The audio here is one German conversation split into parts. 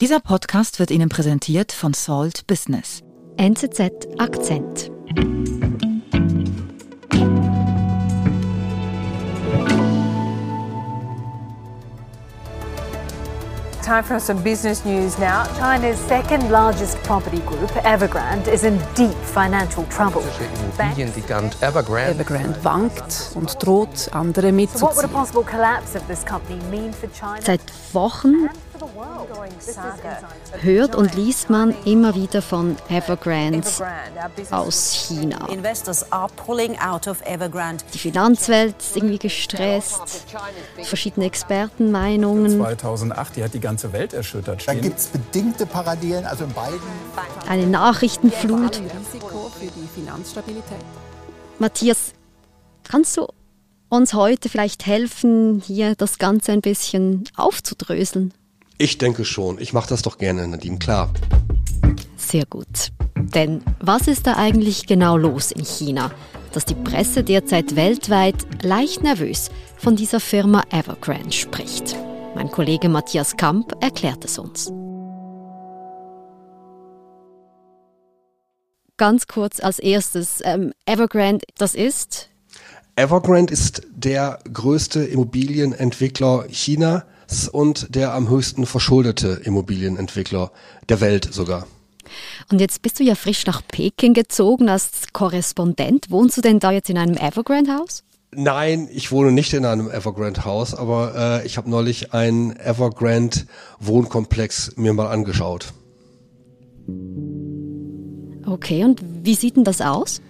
Dieser Podcast wird Ihnen präsentiert von Salt Business. NZZ Akzent. Time for some business news now. China's second largest property group, Evergrande, is in deep financial trouble. Immobiliengigant Evergrande. Evergrande wankt und droht, andere So what would a mitzuziehen. possible collapse of this company mean for China Seit Wochen hört und liest man immer wieder von Evergrandes Evergrande, aus China. Die Finanzwelt ist irgendwie gestresst, verschiedene Expertenmeinungen, 2008, die hat die ganze Welt erschüttert. Da gibt es bedingte Parallelen, also in beiden. eine Nachrichtenflut. Ein Risiko für die Finanzstabilität. Matthias, kannst du uns heute vielleicht helfen, hier das Ganze ein bisschen aufzudröseln? Ich denke schon. Ich mache das doch gerne, Nadine, klar. Sehr gut. Denn was ist da eigentlich genau los in China, dass die Presse derzeit weltweit leicht nervös von dieser Firma Evergrande spricht? Mein Kollege Matthias Kamp erklärt es uns. Ganz kurz als erstes, ähm, Evergrande, das ist Evergrande ist der größte Immobilienentwickler Chinas und der am höchsten verschuldete Immobilienentwickler der Welt sogar. Und jetzt bist du ja frisch nach Peking gezogen als Korrespondent. Wohnst du denn da jetzt in einem Evergrande-Haus? Nein, ich wohne nicht in einem Evergrande-Haus, aber äh, ich habe neulich einen Evergrande-Wohnkomplex mir mal angeschaut. Okay, und wie sieht denn das aus?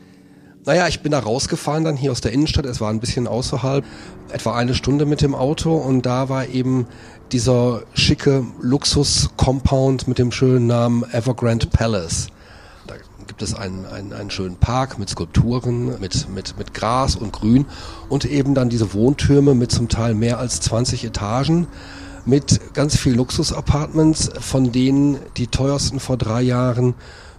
Naja, ich bin da rausgefahren dann hier aus der Innenstadt. Es war ein bisschen außerhalb, etwa eine Stunde mit dem Auto und da war eben dieser schicke Luxus-Compound mit dem schönen Namen Evergrande Palace. Da gibt es einen, einen, einen schönen Park mit Skulpturen, mit, mit, mit Gras und Grün und eben dann diese Wohntürme mit zum Teil mehr als 20 Etagen mit ganz viel Luxus-Apartments, von denen die teuersten vor drei Jahren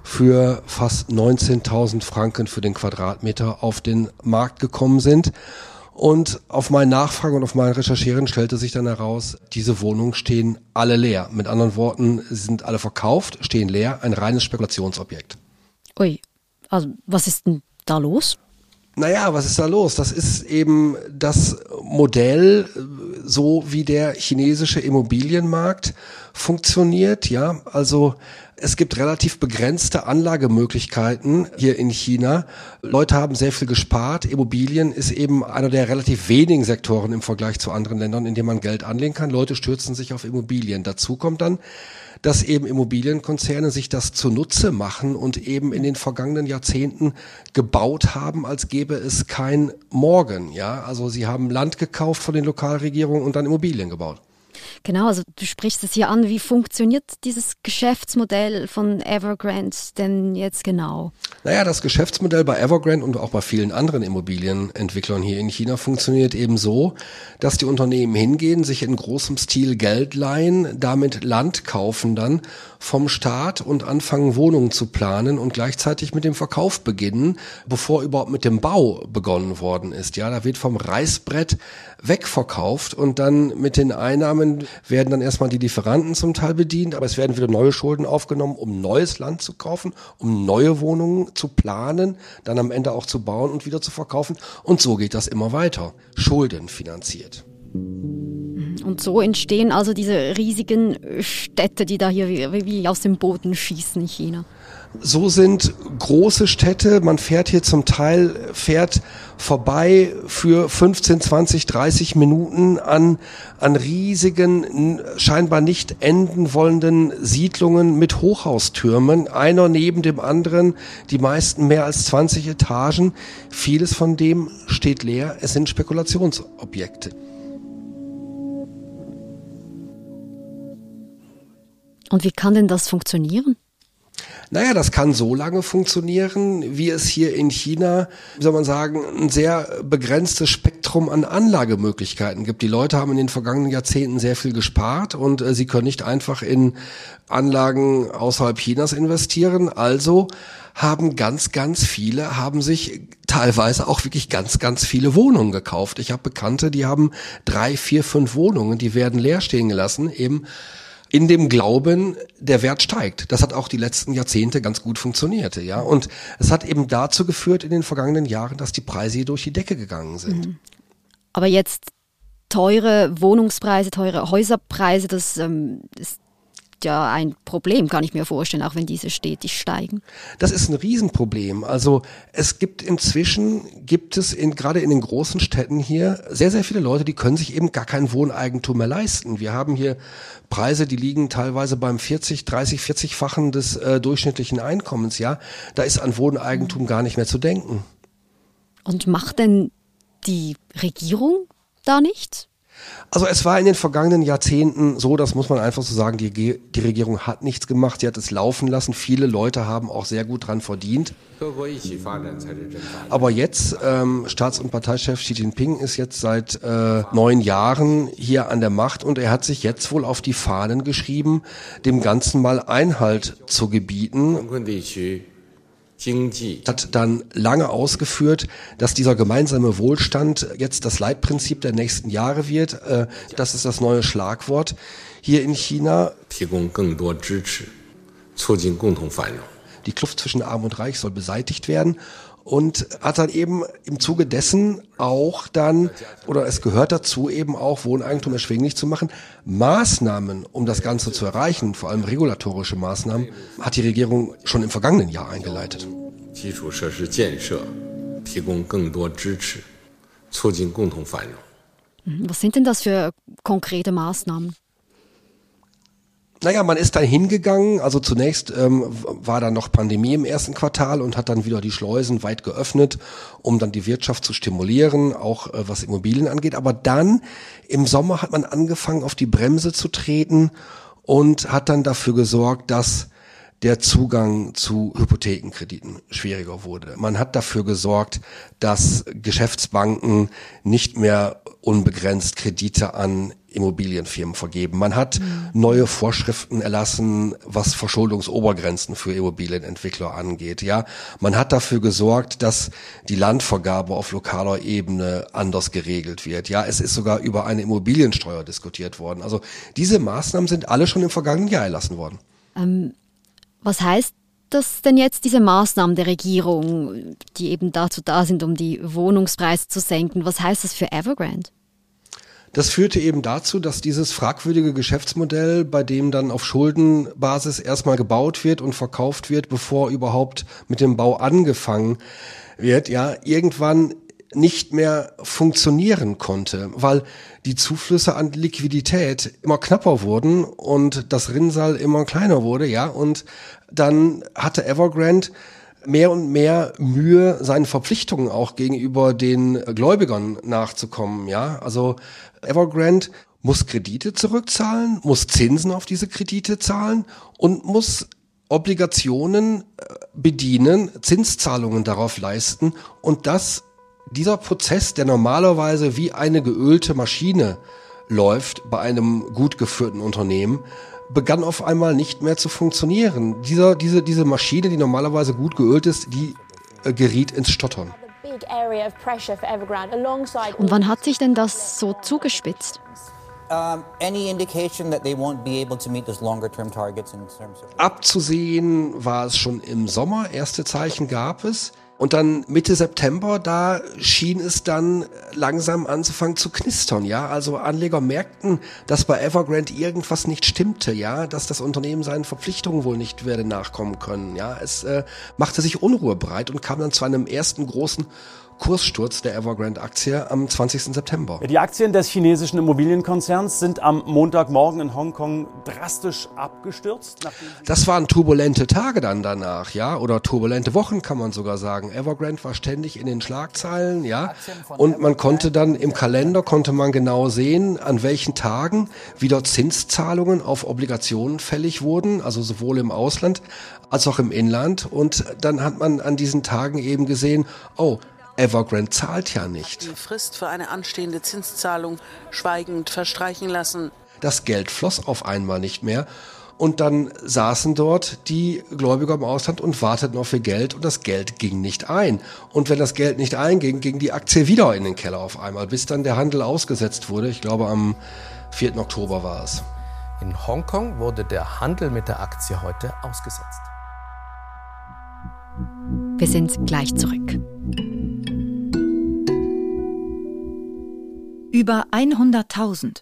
für fast 19.000 Franken für den Quadratmeter auf den Markt gekommen sind. Und auf meinen Nachfragen und auf meinen Recherchieren stellte sich dann heraus, diese Wohnungen stehen alle leer. Mit anderen Worten, sie sind alle verkauft, stehen leer, ein reines Spekulationsobjekt. Ui, also was ist denn da los? Naja, was ist da los? Das ist eben das Modell, so wie der chinesische Immobilienmarkt funktioniert, ja. Also es gibt relativ begrenzte Anlagemöglichkeiten hier in China. Leute haben sehr viel gespart. Immobilien ist eben einer der relativ wenigen Sektoren im Vergleich zu anderen Ländern, in denen man Geld anlegen kann. Leute stürzen sich auf Immobilien. Dazu kommt dann, dass eben Immobilienkonzerne sich das zunutze machen und eben in den vergangenen Jahrzehnten gebaut haben, als gäbe es kein Morgen. Ja, also sie haben Land gekauft von den Lokalregierungen und dann Immobilien gebaut. Genau, also du sprichst es hier an. Wie funktioniert dieses Geschäftsmodell von Evergrande denn jetzt genau? Naja, das Geschäftsmodell bei Evergrande und auch bei vielen anderen Immobilienentwicklern hier in China funktioniert eben so, dass die Unternehmen hingehen, sich in großem Stil Geld leihen, damit Land kaufen dann vom Staat und anfangen Wohnungen zu planen und gleichzeitig mit dem Verkauf beginnen, bevor überhaupt mit dem Bau begonnen worden ist. Ja, da wird vom Reißbrett wegverkauft und dann mit den Einnahmen werden dann erstmal die Lieferanten zum Teil bedient, aber es werden wieder neue Schulden aufgenommen, um neues Land zu kaufen, um neue Wohnungen zu planen, dann am Ende auch zu bauen und wieder zu verkaufen. Und so geht das immer weiter. Schulden finanziert. Und so entstehen also diese riesigen Städte, die da hier wie, wie aus dem Boden schießen in China. So sind große Städte, man fährt hier zum Teil, fährt vorbei für 15, 20, 30 Minuten an, an riesigen, scheinbar nicht enden wollenden Siedlungen mit Hochhaustürmen, einer neben dem anderen, die meisten mehr als 20 Etagen. Vieles von dem steht leer, es sind Spekulationsobjekte. Und wie kann denn das funktionieren? Naja, das kann so lange funktionieren, wie es hier in China, wie soll man sagen, ein sehr begrenztes Spektrum an Anlagemöglichkeiten gibt. Die Leute haben in den vergangenen Jahrzehnten sehr viel gespart und äh, sie können nicht einfach in Anlagen außerhalb Chinas investieren. Also haben ganz, ganz viele, haben sich teilweise auch wirklich ganz, ganz viele Wohnungen gekauft. Ich habe Bekannte, die haben drei, vier, fünf Wohnungen, die werden leer stehen gelassen, eben in dem Glauben, der Wert steigt. Das hat auch die letzten Jahrzehnte ganz gut funktioniert, ja. Und es hat eben dazu geführt in den vergangenen Jahren, dass die Preise hier durch die Decke gegangen sind. Mhm. Aber jetzt teure Wohnungspreise, teure Häuserpreise, das ähm, ist ja ein Problem, kann ich mir vorstellen, auch wenn diese stetig steigen. Das ist ein Riesenproblem. Also es gibt inzwischen, gibt es in, gerade in den großen Städten hier sehr, sehr viele Leute, die können sich eben gar kein Wohneigentum mehr leisten. Wir haben hier Preise, die liegen teilweise beim 40, 30, 40-fachen des äh, durchschnittlichen Einkommens. Ja, Da ist an Wohneigentum gar nicht mehr zu denken. Und macht denn die Regierung da nichts? Also es war in den vergangenen Jahrzehnten so, das muss man einfach so sagen, die, die Regierung hat nichts gemacht, sie hat es laufen lassen. Viele Leute haben auch sehr gut dran verdient. Aber jetzt, ähm, Staats- und Parteichef Xi Jinping ist jetzt seit äh, neun Jahren hier an der Macht und er hat sich jetzt wohl auf die Fahnen geschrieben, dem Ganzen mal Einhalt zu gebieten hat dann lange ausgeführt, dass dieser gemeinsame Wohlstand jetzt das Leitprinzip der nächsten Jahre wird. Äh, das ist das neue Schlagwort hier in China. Die Kluft zwischen Arm und Reich soll beseitigt werden und hat dann eben im Zuge dessen auch dann, oder es gehört dazu eben auch, Wohneigentum erschwinglich zu machen. Maßnahmen, um das Ganze zu erreichen, vor allem regulatorische Maßnahmen, hat die Regierung schon im vergangenen Jahr eingeleitet. Was sind denn das für konkrete Maßnahmen? Naja, man ist dann hingegangen, also zunächst ähm, war dann noch Pandemie im ersten Quartal und hat dann wieder die Schleusen weit geöffnet, um dann die Wirtschaft zu stimulieren, auch äh, was Immobilien angeht. Aber dann im Sommer hat man angefangen, auf die Bremse zu treten und hat dann dafür gesorgt, dass der Zugang zu Hypothekenkrediten schwieriger wurde. Man hat dafür gesorgt, dass Geschäftsbanken nicht mehr unbegrenzt Kredite an Immobilienfirmen vergeben. Man hat neue Vorschriften erlassen, was Verschuldungsobergrenzen für Immobilienentwickler angeht. Ja, man hat dafür gesorgt, dass die Landvergabe auf lokaler Ebene anders geregelt wird. Ja, es ist sogar über eine Immobiliensteuer diskutiert worden. Also diese Maßnahmen sind alle schon im vergangenen Jahr erlassen worden. Ähm, was heißt das denn jetzt, diese Maßnahmen der Regierung, die eben dazu da sind, um die Wohnungspreise zu senken? Was heißt das für Evergrande? Das führte eben dazu, dass dieses fragwürdige Geschäftsmodell, bei dem dann auf Schuldenbasis erstmal gebaut wird und verkauft wird, bevor überhaupt mit dem Bau angefangen wird, ja, irgendwann nicht mehr funktionieren konnte, weil die Zuflüsse an Liquidität immer knapper wurden und das Rinnsal immer kleiner wurde, ja, und dann hatte Evergrande mehr und mehr Mühe, seinen Verpflichtungen auch gegenüber den Gläubigern nachzukommen, ja. Also Evergrande muss Kredite zurückzahlen, muss Zinsen auf diese Kredite zahlen und muss Obligationen äh, bedienen, Zinszahlungen darauf leisten und das dieser Prozess, der normalerweise wie eine geölte Maschine läuft bei einem gut geführten Unternehmen, begann auf einmal nicht mehr zu funktionieren. Dieser, diese, diese Maschine, die normalerweise gut geölt ist, die äh, geriet ins Stottern. Und wann hat sich denn das so zugespitzt? Abzusehen war es schon im Sommer, erste Zeichen gab es. Und dann Mitte September, da schien es dann langsam anzufangen zu knistern, ja. Also Anleger merkten, dass bei Evergrande irgendwas nicht stimmte, ja, dass das Unternehmen seinen Verpflichtungen wohl nicht werde nachkommen können, ja. Es äh, machte sich Unruhe breit und kam dann zu einem ersten großen Kurssturz der Evergrande-Aktie am 20. September. Die Aktien des chinesischen Immobilienkonzerns sind am Montagmorgen in Hongkong drastisch abgestürzt. Das waren turbulente Tage dann danach, ja, oder turbulente Wochen kann man sogar sagen. Evergrande war ständig in den Schlagzeilen, ja, und man konnte dann im Kalender konnte man genau sehen, an welchen Tagen wieder Zinszahlungen auf Obligationen fällig wurden, also sowohl im Ausland als auch im Inland. Und dann hat man an diesen Tagen eben gesehen, oh, Evergrande zahlt ja nicht. Die Frist für eine anstehende Zinszahlung schweigend verstreichen lassen. Das Geld floss auf einmal nicht mehr. Und dann saßen dort die Gläubiger im Ausland und warteten auf ihr Geld und das Geld ging nicht ein. Und wenn das Geld nicht einging, ging die Aktie wieder in den Keller auf einmal, bis dann der Handel ausgesetzt wurde. Ich glaube, am 4. Oktober war es. In Hongkong wurde der Handel mit der Aktie heute ausgesetzt. Wir sind gleich zurück. Über 100.000.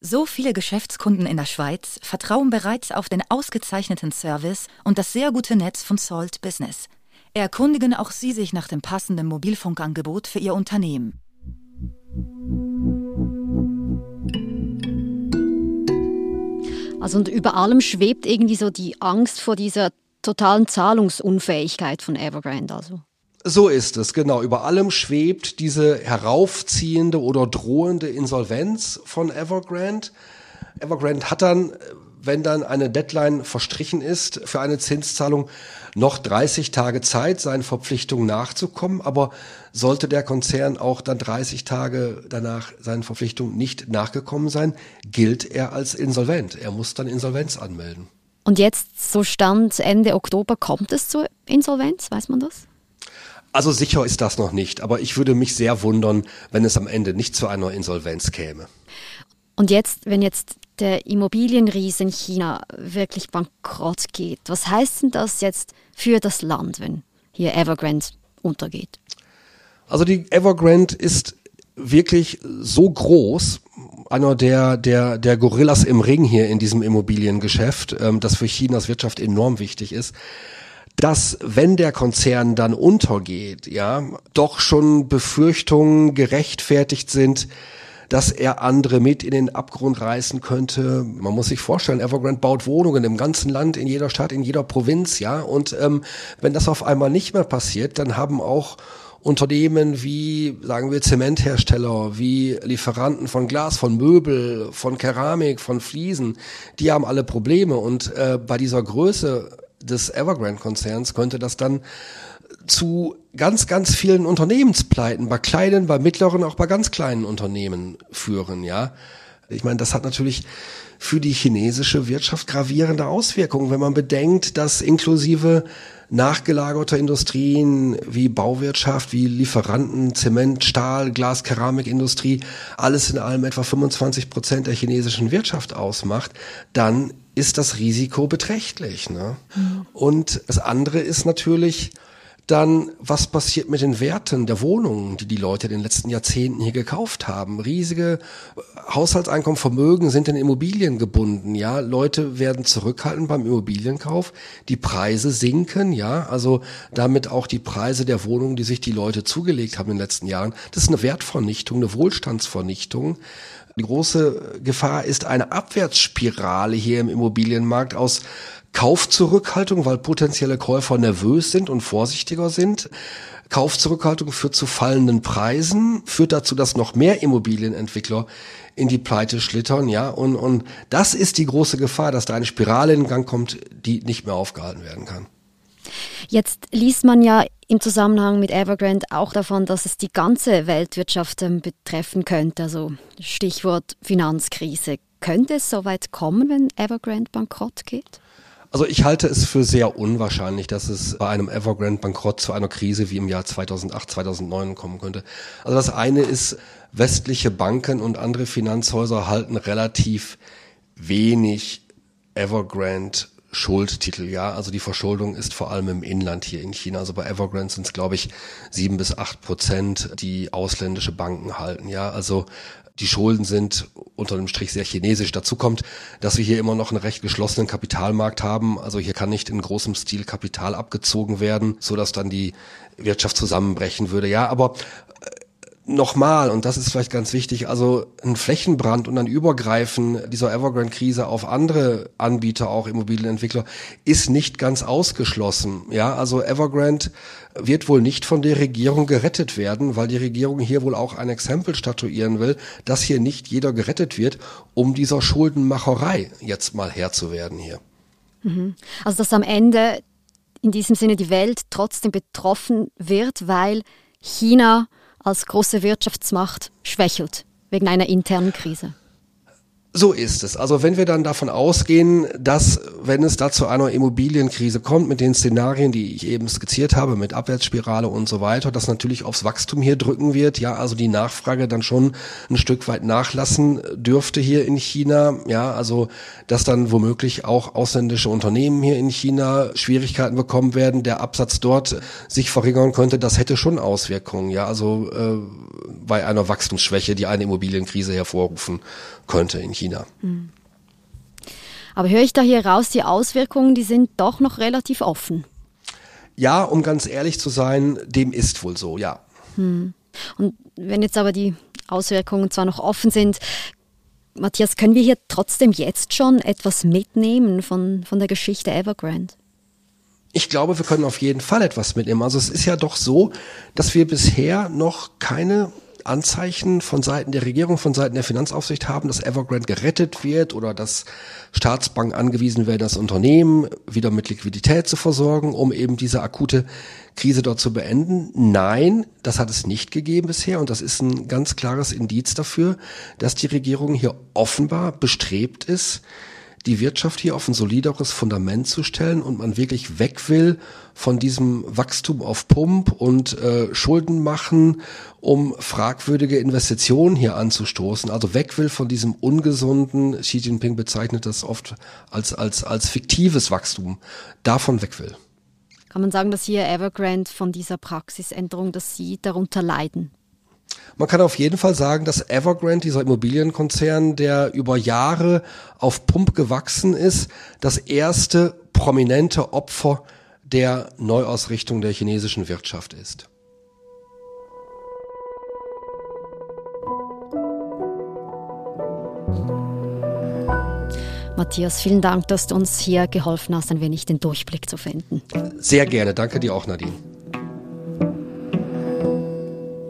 So viele Geschäftskunden in der Schweiz vertrauen bereits auf den ausgezeichneten Service und das sehr gute Netz von Salt Business. Erkundigen auch Sie sich nach dem passenden Mobilfunkangebot für Ihr Unternehmen. Also und über allem schwebt irgendwie so die Angst vor dieser totalen Zahlungsunfähigkeit von Evergrande also. So ist es, genau. Über allem schwebt diese heraufziehende oder drohende Insolvenz von Evergrande. Evergrande hat dann, wenn dann eine Deadline verstrichen ist für eine Zinszahlung, noch 30 Tage Zeit, seinen Verpflichtungen nachzukommen. Aber sollte der Konzern auch dann 30 Tage danach seinen Verpflichtungen nicht nachgekommen sein, gilt er als insolvent. Er muss dann Insolvenz anmelden. Und jetzt, so Stand Ende Oktober, kommt es zur Insolvenz, weiß man das? Also sicher ist das noch nicht, aber ich würde mich sehr wundern, wenn es am Ende nicht zu einer Insolvenz käme. Und jetzt, wenn jetzt der Immobilienriese in China wirklich bankrott geht, was heißt denn das jetzt für das Land, wenn hier Evergrande untergeht? Also die Evergrande ist wirklich so groß, einer der, der, der Gorillas im Ring hier in diesem Immobiliengeschäft, ähm, das für Chinas Wirtschaft enorm wichtig ist, dass wenn der Konzern dann untergeht, ja, doch schon Befürchtungen gerechtfertigt sind, dass er andere mit in den Abgrund reißen könnte. Man muss sich vorstellen, Evergrande baut Wohnungen im ganzen Land, in jeder Stadt, in jeder Provinz, ja. Und ähm, wenn das auf einmal nicht mehr passiert, dann haben auch Unternehmen wie, sagen wir, Zementhersteller, wie Lieferanten von Glas, von Möbel, von Keramik, von Fliesen, die haben alle Probleme. Und äh, bei dieser Größe des Evergrande-Konzerns könnte das dann zu ganz, ganz vielen Unternehmenspleiten, bei kleinen, bei mittleren, auch bei ganz kleinen Unternehmen führen, ja. Ich meine, das hat natürlich für die chinesische Wirtschaft gravierende Auswirkungen, wenn man bedenkt, dass inklusive nachgelagerter Industrien wie Bauwirtschaft, wie Lieferanten, Zement, Stahl, Glas, Keramikindustrie, alles in allem etwa 25 Prozent der chinesischen Wirtschaft ausmacht, dann ist das Risiko beträchtlich. Ne? Und das andere ist natürlich, dann, was passiert mit den Werten der Wohnungen, die die Leute in den letzten Jahrzehnten hier gekauft haben? Riesige Haushaltseinkommen, Vermögen sind in Immobilien gebunden, ja. Leute werden zurückhalten beim Immobilienkauf. Die Preise sinken, ja. Also damit auch die Preise der Wohnungen, die sich die Leute zugelegt haben in den letzten Jahren. Das ist eine Wertvernichtung, eine Wohlstandsvernichtung. Die große Gefahr ist eine Abwärtsspirale hier im Immobilienmarkt aus Kaufzurückhaltung, weil potenzielle Käufer nervös sind und vorsichtiger sind. Kaufzurückhaltung führt zu fallenden Preisen, führt dazu, dass noch mehr Immobilienentwickler in die Pleite schlittern, ja, und, und das ist die große Gefahr, dass da eine Spirale in Gang kommt, die nicht mehr aufgehalten werden kann. Jetzt liest man ja im Zusammenhang mit Evergrande auch davon, dass es die ganze Weltwirtschaft ähm, betreffen könnte, also Stichwort Finanzkrise. Könnte es so weit kommen, wenn Evergrande bankrott geht? Also ich halte es für sehr unwahrscheinlich, dass es bei einem Evergrande-Bankrott zu einer Krise wie im Jahr 2008, 2009 kommen könnte. Also das eine ist, westliche Banken und andere Finanzhäuser halten relativ wenig Evergrande Schuldtitel, ja. Also die Verschuldung ist vor allem im Inland hier in China. Also bei Evergrande sind es, glaube ich, sieben bis acht Prozent, die ausländische Banken halten, ja. Also die Schulden sind unter dem Strich sehr chinesisch. Dazu kommt, dass wir hier immer noch einen recht geschlossenen Kapitalmarkt haben. Also hier kann nicht in großem Stil Kapital abgezogen werden, so dass dann die Wirtschaft zusammenbrechen würde. Ja, aber nochmal, und das ist vielleicht ganz wichtig, also ein Flächenbrand und ein Übergreifen dieser Evergrande-Krise auf andere Anbieter, auch Immobilienentwickler, ist nicht ganz ausgeschlossen. Ja, also Evergrande wird wohl nicht von der Regierung gerettet werden, weil die Regierung hier wohl auch ein Exempel statuieren will, dass hier nicht jeder gerettet wird, um dieser Schuldenmacherei jetzt mal Herr zu werden hier. Mhm. Also dass am Ende in diesem Sinne die Welt trotzdem betroffen wird, weil China als große Wirtschaftsmacht schwächelt wegen einer internen Krise? So ist es. Also wenn wir dann davon ausgehen, dass wenn es da zu einer Immobilienkrise kommt, mit den Szenarien, die ich eben skizziert habe, mit Abwärtsspirale und so weiter, das natürlich aufs Wachstum hier drücken wird, ja, also die Nachfrage dann schon ein Stück weit nachlassen dürfte hier in China, ja, also dass dann womöglich auch ausländische Unternehmen hier in China Schwierigkeiten bekommen werden, der Absatz dort sich verringern könnte, das hätte schon Auswirkungen, ja, also äh, bei einer Wachstumsschwäche, die eine Immobilienkrise hervorrufen könnte in China. Hm. Aber höre ich da hier raus, die Auswirkungen, die sind doch noch relativ offen. Ja, um ganz ehrlich zu sein, dem ist wohl so, ja. Hm. Und wenn jetzt aber die Auswirkungen zwar noch offen sind, Matthias, können wir hier trotzdem jetzt schon etwas mitnehmen von, von der Geschichte Evergrande? Ich glaube, wir können auf jeden Fall etwas mitnehmen. Also es ist ja doch so, dass wir bisher noch keine Anzeichen von Seiten der Regierung, von Seiten der Finanzaufsicht haben, dass Evergrande gerettet wird oder dass Staatsbanken angewiesen werden, das Unternehmen wieder mit Liquidität zu versorgen, um eben diese akute Krise dort zu beenden. Nein, das hat es nicht gegeben bisher und das ist ein ganz klares Indiz dafür, dass die Regierung hier offenbar bestrebt ist, die Wirtschaft hier auf ein solideres Fundament zu stellen und man wirklich weg will von diesem Wachstum auf Pump und äh, Schulden machen, um fragwürdige Investitionen hier anzustoßen. Also weg will von diesem ungesunden, Xi Jinping bezeichnet das oft als, als, als fiktives Wachstum, davon weg will. Kann man sagen, dass hier Evergrande von dieser Praxisänderung, dass Sie darunter leiden? Man kann auf jeden Fall sagen, dass Evergrande, dieser Immobilienkonzern, der über Jahre auf Pump gewachsen ist, das erste prominente Opfer der Neuausrichtung der chinesischen Wirtschaft ist. Matthias, vielen Dank, dass du uns hier geholfen hast, ein wenig den Durchblick zu finden. Sehr gerne. Danke dir auch, Nadine.